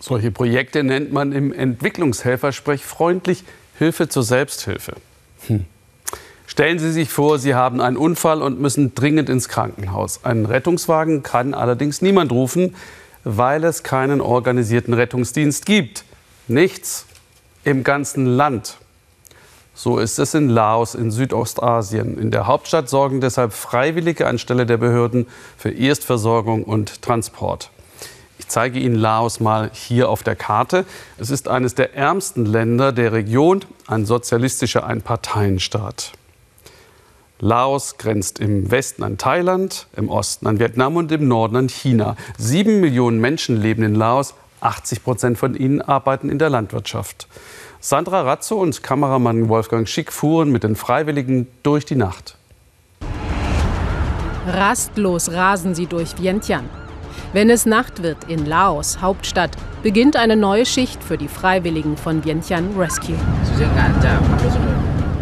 Solche Projekte nennt man im Entwicklungshelfersprech freundlich Hilfe zur Selbsthilfe. Hm. Stellen Sie sich vor, Sie haben einen Unfall und müssen dringend ins Krankenhaus. Einen Rettungswagen kann allerdings niemand rufen, weil es keinen organisierten Rettungsdienst gibt. Nichts im ganzen Land. So ist es in Laos in Südostasien. In der Hauptstadt sorgen deshalb Freiwillige anstelle der Behörden für Erstversorgung und Transport. Ich zeige Ihnen Laos mal hier auf der Karte. Es ist eines der ärmsten Länder der Region, ein sozialistischer Einparteienstaat. Laos grenzt im Westen an Thailand, im Osten an Vietnam und im Norden an China. Sieben Millionen Menschen leben in Laos. 80 Prozent von ihnen arbeiten in der Landwirtschaft. Sandra Razzo und Kameramann Wolfgang Schick fuhren mit den Freiwilligen durch die Nacht. Rastlos rasen sie durch Vientiane. Wenn es Nacht wird in Laos, Hauptstadt, beginnt eine neue Schicht für die Freiwilligen von Vientiane Rescue.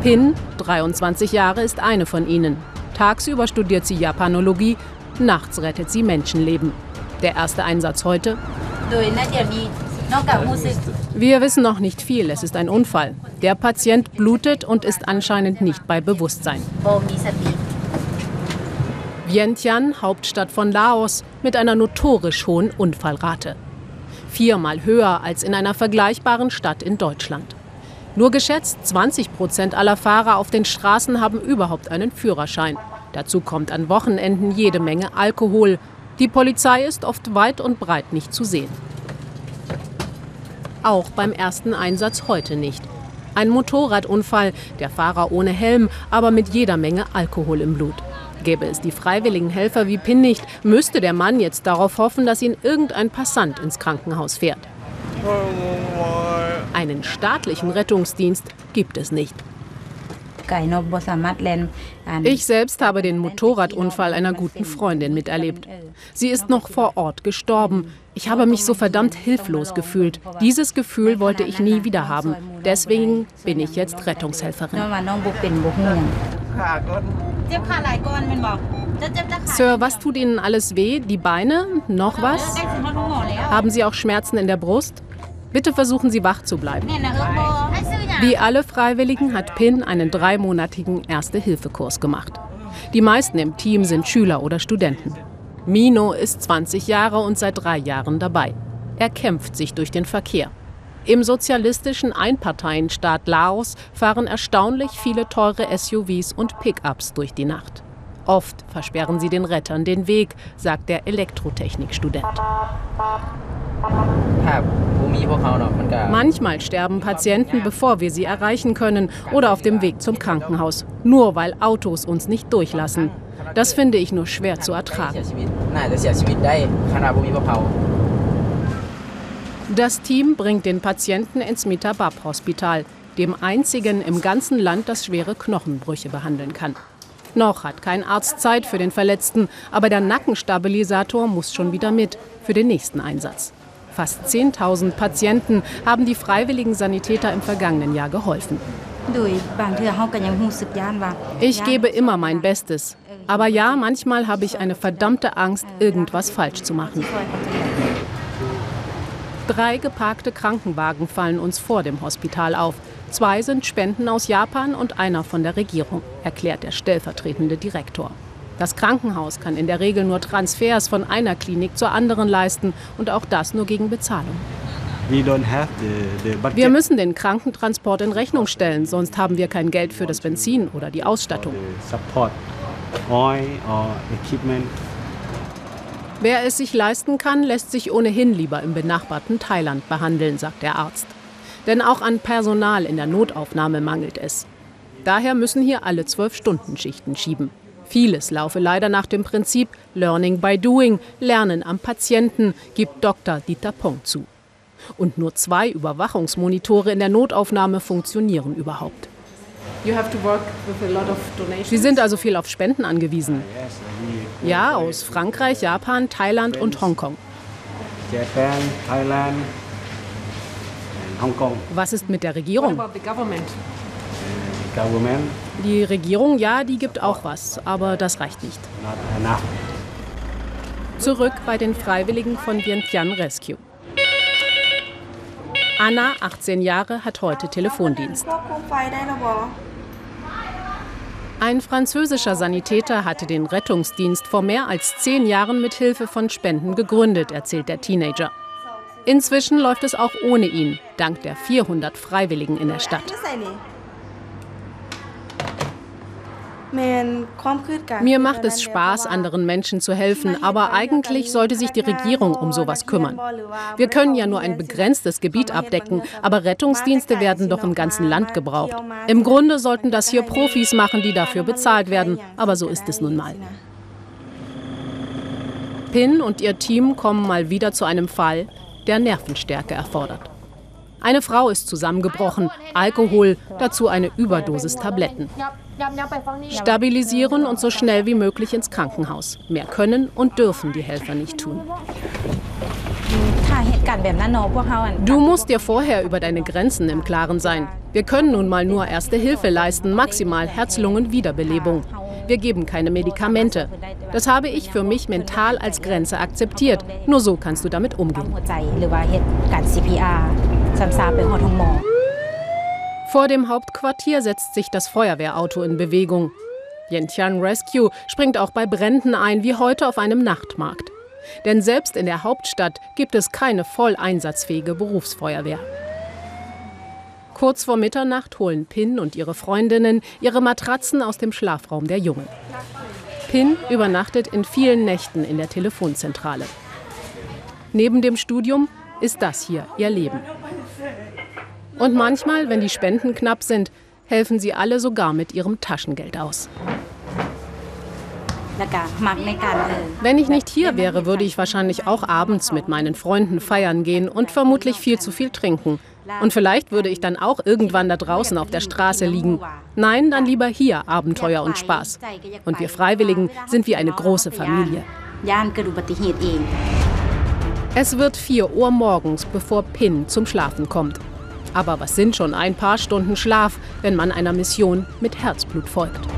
Pin, 23 Jahre, ist eine von ihnen. Tagsüber studiert sie Japanologie, nachts rettet sie Menschenleben. Der erste Einsatz heute? Wir wissen noch nicht viel, es ist ein Unfall. Der Patient blutet und ist anscheinend nicht bei Bewusstsein. Vientiane, Hauptstadt von Laos, mit einer notorisch hohen Unfallrate. Viermal höher als in einer vergleichbaren Stadt in Deutschland. Nur geschätzt 20 Prozent aller Fahrer auf den Straßen haben überhaupt einen Führerschein. Dazu kommt an Wochenenden jede Menge Alkohol. Die Polizei ist oft weit und breit nicht zu sehen. Auch beim ersten Einsatz heute nicht. Ein Motorradunfall, der Fahrer ohne Helm, aber mit jeder Menge Alkohol im Blut. Gäbe es die freiwilligen Helfer wie Pin nicht, müsste der Mann jetzt darauf hoffen, dass ihn irgendein Passant ins Krankenhaus fährt. Einen staatlichen Rettungsdienst gibt es nicht. Ich selbst habe den Motorradunfall einer guten Freundin miterlebt. Sie ist noch vor Ort gestorben. Ich habe mich so verdammt hilflos gefühlt. Dieses Gefühl wollte ich nie wieder haben. Deswegen bin ich jetzt Rettungshelferin. Sir, was tut Ihnen alles weh? Die Beine? Noch was? Haben Sie auch Schmerzen in der Brust? Bitte versuchen Sie wach zu bleiben. Wie alle Freiwilligen hat Pin einen dreimonatigen Erste-Hilfe-Kurs gemacht. Die meisten im Team sind Schüler oder Studenten. Mino ist 20 Jahre und seit drei Jahren dabei. Er kämpft sich durch den Verkehr. Im sozialistischen Einparteienstaat Laos fahren erstaunlich viele teure SUVs und Pickups durch die Nacht. Oft versperren sie den Rettern den Weg, sagt der Elektrotechnikstudent. Manchmal sterben Patienten, bevor wir sie erreichen können oder auf dem Weg zum Krankenhaus, nur weil Autos uns nicht durchlassen. Das finde ich nur schwer zu ertragen. Das Team bringt den Patienten ins Mitabab-Hospital, dem einzigen im ganzen Land, das schwere Knochenbrüche behandeln kann. Noch hat kein Arzt Zeit für den Verletzten, aber der Nackenstabilisator muss schon wieder mit für den nächsten Einsatz. Fast 10.000 Patienten haben die freiwilligen Sanitäter im vergangenen Jahr geholfen. Ich gebe immer mein Bestes. Aber ja, manchmal habe ich eine verdammte Angst, irgendwas falsch zu machen. Drei geparkte Krankenwagen fallen uns vor dem Hospital auf. Zwei sind Spenden aus Japan und einer von der Regierung, erklärt der stellvertretende Direktor. Das Krankenhaus kann in der Regel nur Transfers von einer Klinik zur anderen leisten und auch das nur gegen Bezahlung. Wir müssen den Krankentransport in Rechnung stellen, sonst haben wir kein Geld für das Benzin oder die Ausstattung. Wer es sich leisten kann, lässt sich ohnehin lieber im benachbarten Thailand behandeln, sagt der Arzt. Denn auch an Personal in der Notaufnahme mangelt es. Daher müssen hier alle zwölf Stunden Schichten schieben. Vieles laufe leider nach dem Prinzip Learning by Doing, Lernen am Patienten, gibt Dr. Dieter Pong zu. Und nur zwei Überwachungsmonitore in der Notaufnahme funktionieren überhaupt. Sie sind also viel auf Spenden angewiesen. Ja, aus Frankreich, Japan, Thailand und Hongkong. Was ist mit der Regierung? Die Regierung, ja, die gibt auch was, aber das reicht nicht. Zurück bei den Freiwilligen von Vientiane Rescue. Anna, 18 Jahre, hat heute Telefondienst. Ein französischer Sanitäter hatte den Rettungsdienst vor mehr als zehn Jahren mit Hilfe von Spenden gegründet, erzählt der Teenager. Inzwischen läuft es auch ohne ihn, dank der 400 Freiwilligen in der Stadt. Mir macht es Spaß, anderen Menschen zu helfen, aber eigentlich sollte sich die Regierung um sowas kümmern. Wir können ja nur ein begrenztes Gebiet abdecken, aber Rettungsdienste werden doch im ganzen Land gebraucht. Im Grunde sollten das hier Profis machen, die dafür bezahlt werden, aber so ist es nun mal. Pin und ihr Team kommen mal wieder zu einem Fall, der Nervenstärke erfordert. Eine Frau ist zusammengebrochen, Alkohol, dazu eine Überdosis Tabletten. Stabilisieren und so schnell wie möglich ins Krankenhaus. Mehr können und dürfen die Helfer nicht tun. Du musst dir vorher über deine Grenzen im Klaren sein. Wir können nun mal nur Erste Hilfe leisten, maximal Herz-Lungen-Wiederbelebung. Wir geben keine Medikamente. Das habe ich für mich mental als Grenze akzeptiert. Nur so kannst du damit umgehen. Vor dem Hauptquartier setzt sich das Feuerwehrauto in Bewegung. Yentian Rescue springt auch bei Bränden ein, wie heute auf einem Nachtmarkt. Denn selbst in der Hauptstadt gibt es keine voll einsatzfähige Berufsfeuerwehr. Kurz vor Mitternacht holen Pin und ihre Freundinnen ihre Matratzen aus dem Schlafraum der Jungen. Pin übernachtet in vielen Nächten in der Telefonzentrale. Neben dem Studium ist das hier ihr Leben. Und manchmal, wenn die Spenden knapp sind, helfen sie alle sogar mit ihrem Taschengeld aus. Wenn ich nicht hier wäre, würde ich wahrscheinlich auch abends mit meinen Freunden feiern gehen und vermutlich viel zu viel trinken. Und vielleicht würde ich dann auch irgendwann da draußen auf der Straße liegen. Nein, dann lieber hier Abenteuer und Spaß. Und wir Freiwilligen sind wie eine große Familie. Es wird 4 Uhr morgens, bevor Pin zum Schlafen kommt. Aber was sind schon ein paar Stunden Schlaf, wenn man einer Mission mit Herzblut folgt?